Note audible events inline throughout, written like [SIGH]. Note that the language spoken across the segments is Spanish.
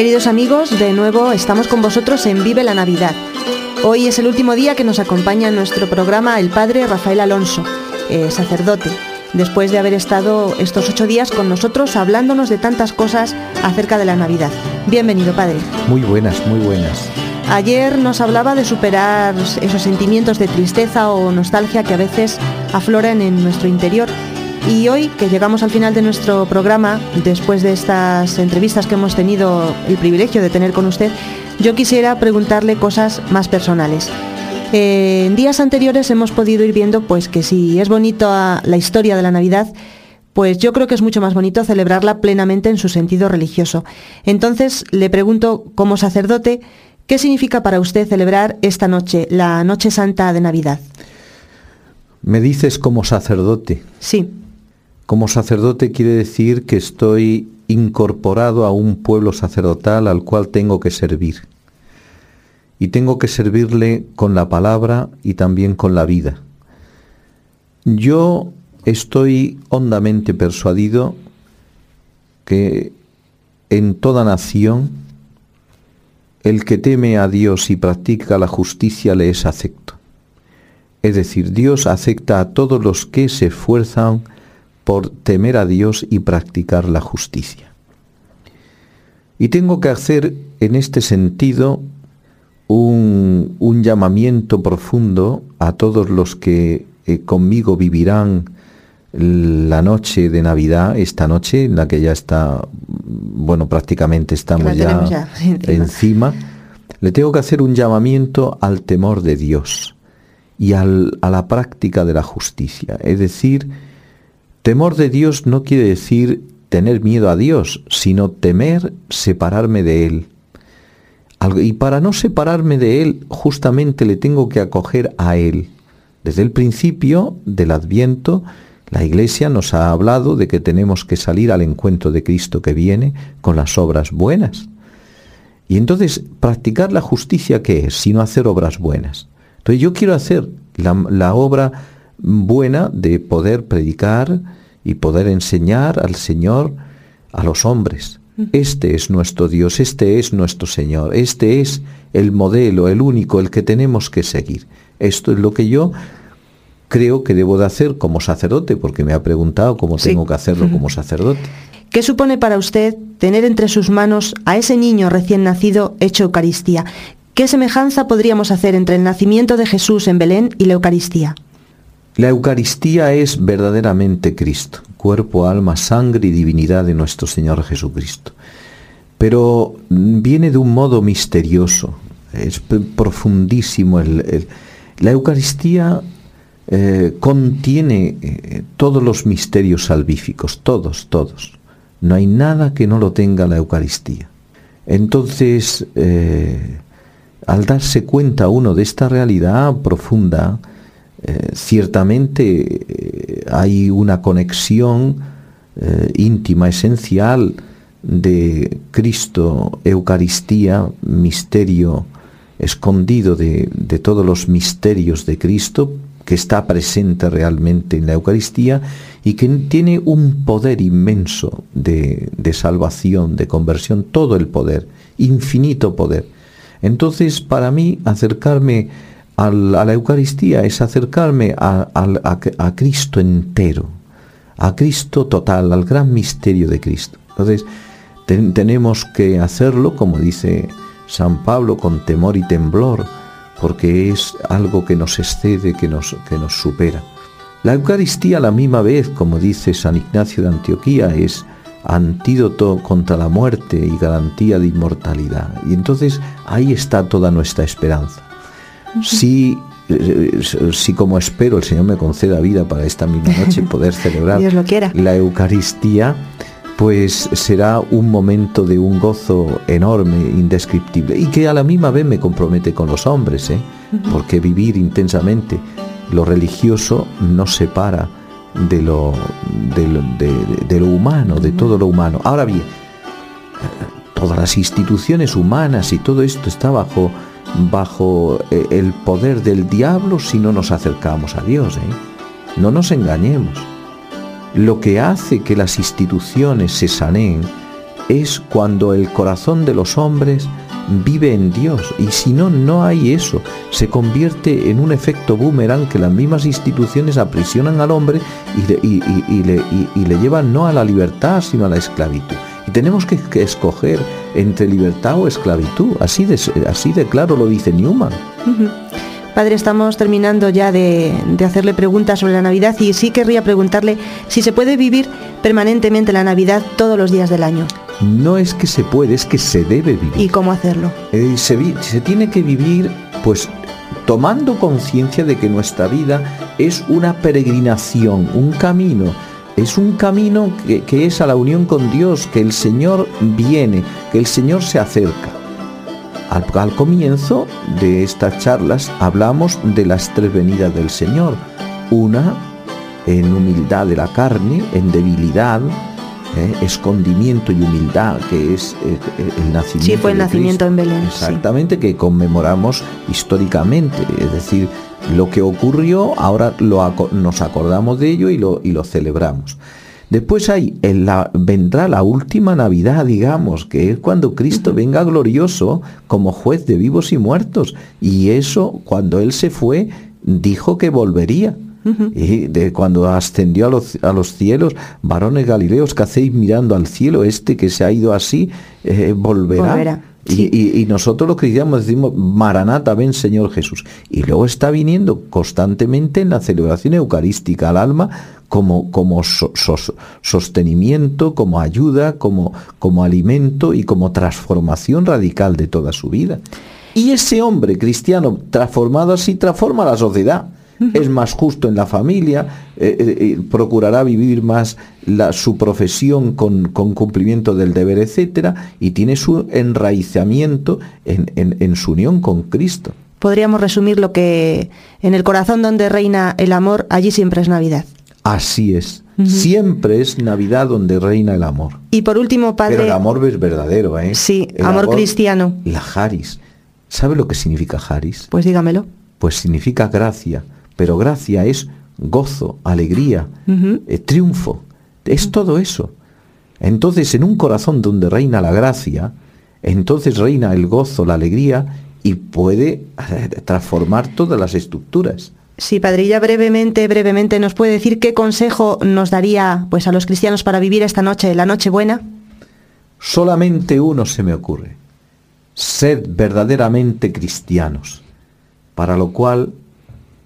Queridos amigos, de nuevo estamos con vosotros en Vive la Navidad. Hoy es el último día que nos acompaña en nuestro programa el padre Rafael Alonso, eh, sacerdote, después de haber estado estos ocho días con nosotros hablándonos de tantas cosas acerca de la Navidad. Bienvenido, padre. Muy buenas, muy buenas. Ayer nos hablaba de superar esos sentimientos de tristeza o nostalgia que a veces afloran en nuestro interior y hoy, que llegamos al final de nuestro programa, después de estas entrevistas que hemos tenido el privilegio de tener con usted, yo quisiera preguntarle cosas más personales. Eh, en días anteriores hemos podido ir viendo pues que si es bonito la historia de la Navidad, pues yo creo que es mucho más bonito celebrarla plenamente en su sentido religioso. Entonces le pregunto, como sacerdote, ¿qué significa para usted celebrar esta noche, la Noche Santa de Navidad? Me dices como sacerdote. Sí. Como sacerdote quiere decir que estoy incorporado a un pueblo sacerdotal al cual tengo que servir. Y tengo que servirle con la palabra y también con la vida. Yo estoy hondamente persuadido que en toda nación el que teme a Dios y practica la justicia le es acepto. Es decir, Dios acepta a todos los que se esfuerzan por temer a Dios y practicar la justicia. Y tengo que hacer en este sentido un, llamamiento profundo a todos los que eh, conmigo vivirán la noche de Navidad, esta noche en la que ya está, bueno, prácticamente estamos ya, [LAUGHS] encima. le tengo que hacer un llamamiento al temor de Dios y a la práctica de la justicia. Es decir, Temor de Dios no quiere decir tener miedo a Dios, sino temer separarme de Él. Y para no separarme de Él, justamente le tengo que acoger a Él. Desde el principio del Adviento, la Iglesia nos ha hablado de que tenemos que salir al encuentro de Cristo que viene con las obras buenas. Y entonces, practicar la justicia, ¿qué es? Sino hacer obras buenas. Entonces yo quiero hacer la, la obra buena de poder predicar y poder enseñar al Señor a los hombres. Este es nuestro Dios, este es nuestro Señor, este es el modelo, el único, el que tenemos que seguir. Esto es lo que yo creo que debo de hacer como sacerdote, porque me ha preguntado cómo tengo que hacerlo como sacerdote. ¿Qué supone para usted tener entre sus manos a ese niño recién nacido hecho Eucaristía? ¿Qué semejanza podríamos hacer entre el nacimiento de Jesús en Belén y la Eucaristía? La Eucaristía es verdaderamente Cristo, cuerpo, alma, sangre y divinidad de nuestro Señor Jesucristo. Pero viene de un modo misterioso, es profundísimo. la Eucaristía eh, contiene eh, todos los misterios salvíficos, todos, todos. No hay nada que no lo tenga la Eucaristía. Entonces, eh, al darse cuenta uno de esta realidad profunda, eh, ciertamente eh, hay una conexión eh, íntima, esencial de Cristo, Eucaristía, misterio escondido de, todos los misterios de Cristo, que está presente realmente en la Eucaristía y que tiene un poder inmenso de, de salvación, de conversión, todo el poder, infinito poder. Entonces, para mí, acercarme a la Eucaristía es acercarme a, Cristo entero, a Cristo total, al gran misterio de Cristo. Entonces, tenemos que hacerlo, como dice San Pablo, con temor y temblor, porque es algo que nos excede, que nos, que nos supera. La Eucaristía a la misma vez, como dice San Ignacio de Antioquía, es antídoto contra la muerte y garantía de inmortalidad. Y entonces ahí está toda nuestra esperanza. Si, eh, si como espero el Señor me conceda vida para esta misma noche poder [LAUGHS] celebrar la Eucaristía, pues será un momento de un gozo enorme, indescriptible, y que a la misma vez me compromete con los hombres, ¿eh? porque vivir intensamente lo religioso nos separa de lo, de lo humano, de todo lo humano. Ahora bien, todas las instituciones humanas y todo esto está bajo bajo eh, el poder del diablo si no nos acercamos a Dios. ¿eh? No nos engañemos. Lo que hace que las instituciones se saneen es cuando el corazón de los hombres vive en Dios y si no, no hay eso. Se convierte en un efecto boomerang que las mismas instituciones aprisionan al hombre y le, llevan no a la libertad, sino a la esclavitud. Y tenemos que, escoger entre libertad o esclavitud. Así de, así de claro lo dice Newman. Padre, estamos terminando ya de, de, hacerle preguntas sobre la Navidad y sí querría preguntarle si se puede vivir permanentemente la Navidad todos los días del año no es que se puede, es que se debe vivir. ¿Y cómo hacerlo? Eh, se, tiene que vivir pues tomando conciencia de que nuestra vida es una peregrinación, un camino. Es un camino que, es a la unión con Dios, que el Señor viene, que el Señor se acerca. Al, al comienzo de estas charlas hablamos de las tres venidas del Señor. Una en humildad de la carne, en debilidad, ¿eh? escondimiento y humildad, que es eh, eh, el nacimiento. Sí, fue el nacimiento en Belén. Exactamente, que conmemoramos históricamente. Es decir, lo que ocurrió, ahora lo, nos acordamos de ello y lo, y lo celebramos. Después hay, en la, vendrá la última Navidad, digamos, que es cuando Cristo venga glorioso como juez de vivos y muertos. Y eso, cuando Él se fue, dijo que volvería. Y de cuando ascendió a los, a los, cielos, varones galileos, que hacéis mirando al cielo? Este que se ha ido así, eh, volverá. Y, nosotros los cristianos decimos, Maranata, ven Señor Jesús. Y luego está viniendo constantemente en la celebración eucarística al alma como, como sostenimiento, como ayuda, como, como alimento y como transformación radical de toda su vida. Y ese hombre cristiano transformado así transforma la sociedad es más justo en la familia, eh, eh, eh, procurará vivir más su profesión con, cumplimiento del deber, etcétera, y tiene su enraizamiento en, su unión con Cristo. Podríamos resumir lo que en el corazón donde reina el amor, allí siempre es Navidad. Así es. Siempre es Navidad donde reina el amor. Y por último, padre. Pero el amor es verdadero, ¿eh? Sí, amor, cristiano. La Haris. ¿Sabe lo que significa Haris? Pues dígamelo. Pues significa gracia pero gracia es gozo, alegría, eh, triunfo, es todo eso. Entonces en un corazón donde reina la gracia, entonces reina el gozo, la alegría y puede eh, transformar todas las estructuras. Sí, padrilla, brevemente, brevemente, ¿nos puede decir qué consejo nos daría pues, a los cristianos para vivir esta noche, la noche buena? Solamente uno se me ocurre. Sed verdaderamente cristianos, para lo cual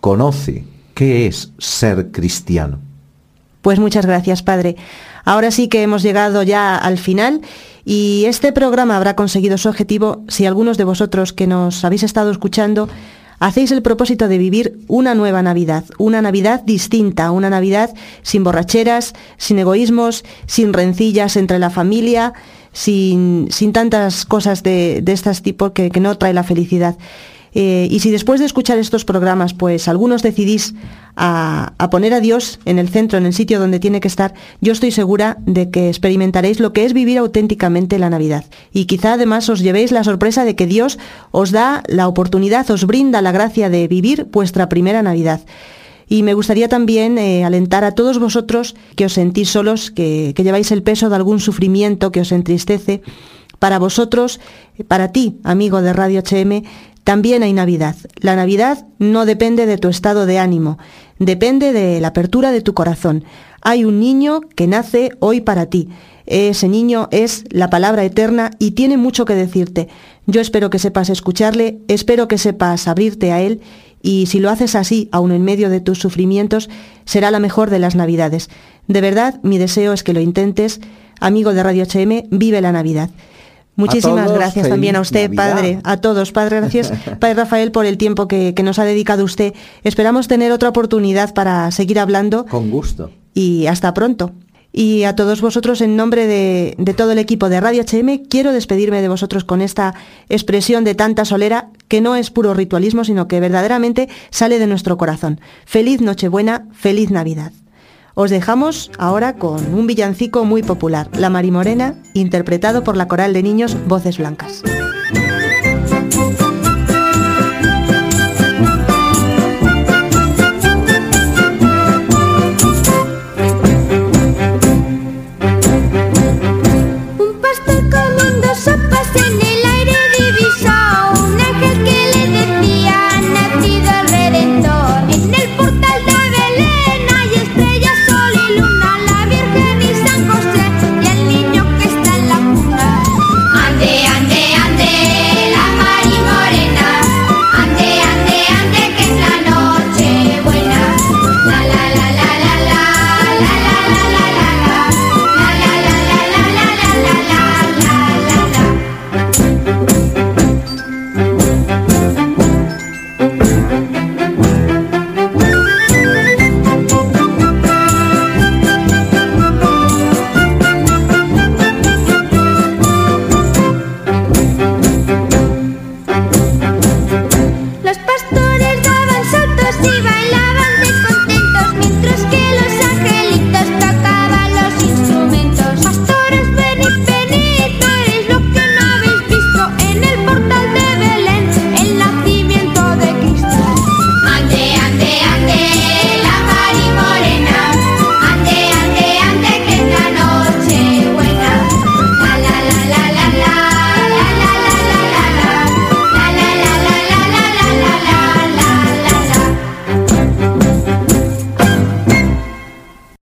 conoce qué es ser cristiano. Pues muchas gracias, Padre. Ahora sí que hemos llegado ya al final y este programa habrá conseguido su objetivo si algunos de vosotros que nos habéis estado escuchando hacéis el propósito de vivir una nueva Navidad, una Navidad distinta, una Navidad sin borracheras, sin egoísmos, sin rencillas entre la familia, sin, sin tantas cosas de, de este tipo que, que no trae la felicidad. Eh, y si después de escuchar estos programas, pues algunos decidís a, poner a Dios en el centro, en el sitio donde tiene que estar, yo estoy segura de que experimentaréis lo que es vivir auténticamente la Navidad. Y quizá además os llevéis la sorpresa de que Dios os da la oportunidad, os brinda la gracia de vivir vuestra primera Navidad. Y me gustaría también eh, alentar a todos vosotros que os sentís solos, que, que lleváis el peso de algún sufrimiento que os entristece. Para vosotros, para ti, amigo de Radio HM, también hay Navidad. La Navidad no depende de tu estado de ánimo, depende de la apertura de tu corazón. Hay un niño que nace hoy para ti. Ese niño es la palabra eterna y tiene mucho que decirte. Yo espero que sepas escucharle, espero que sepas abrirte a él y si lo haces así, aun en medio de tus sufrimientos, será la mejor de las Navidades. De verdad, mi deseo es que lo intentes. Amigo de Radio HM, vive la Navidad. Muchísimas gracias también a usted, Padre, a todos. Padre, gracias, [LAUGHS] Padre Rafael, por el tiempo que, nos ha dedicado usted. Esperamos tener otra oportunidad para seguir hablando. Con gusto. Y hasta pronto. Y a todos vosotros, en nombre de, de, todo el equipo de Radio HM, quiero despedirme de vosotros con esta expresión de tanta solera que no es puro ritualismo, sino que verdaderamente sale de nuestro corazón. Feliz Nochebuena, feliz Navidad. Os dejamos ahora con un villancico muy popular, La Marimorena, interpretado por la coral de niños Voces Blancas.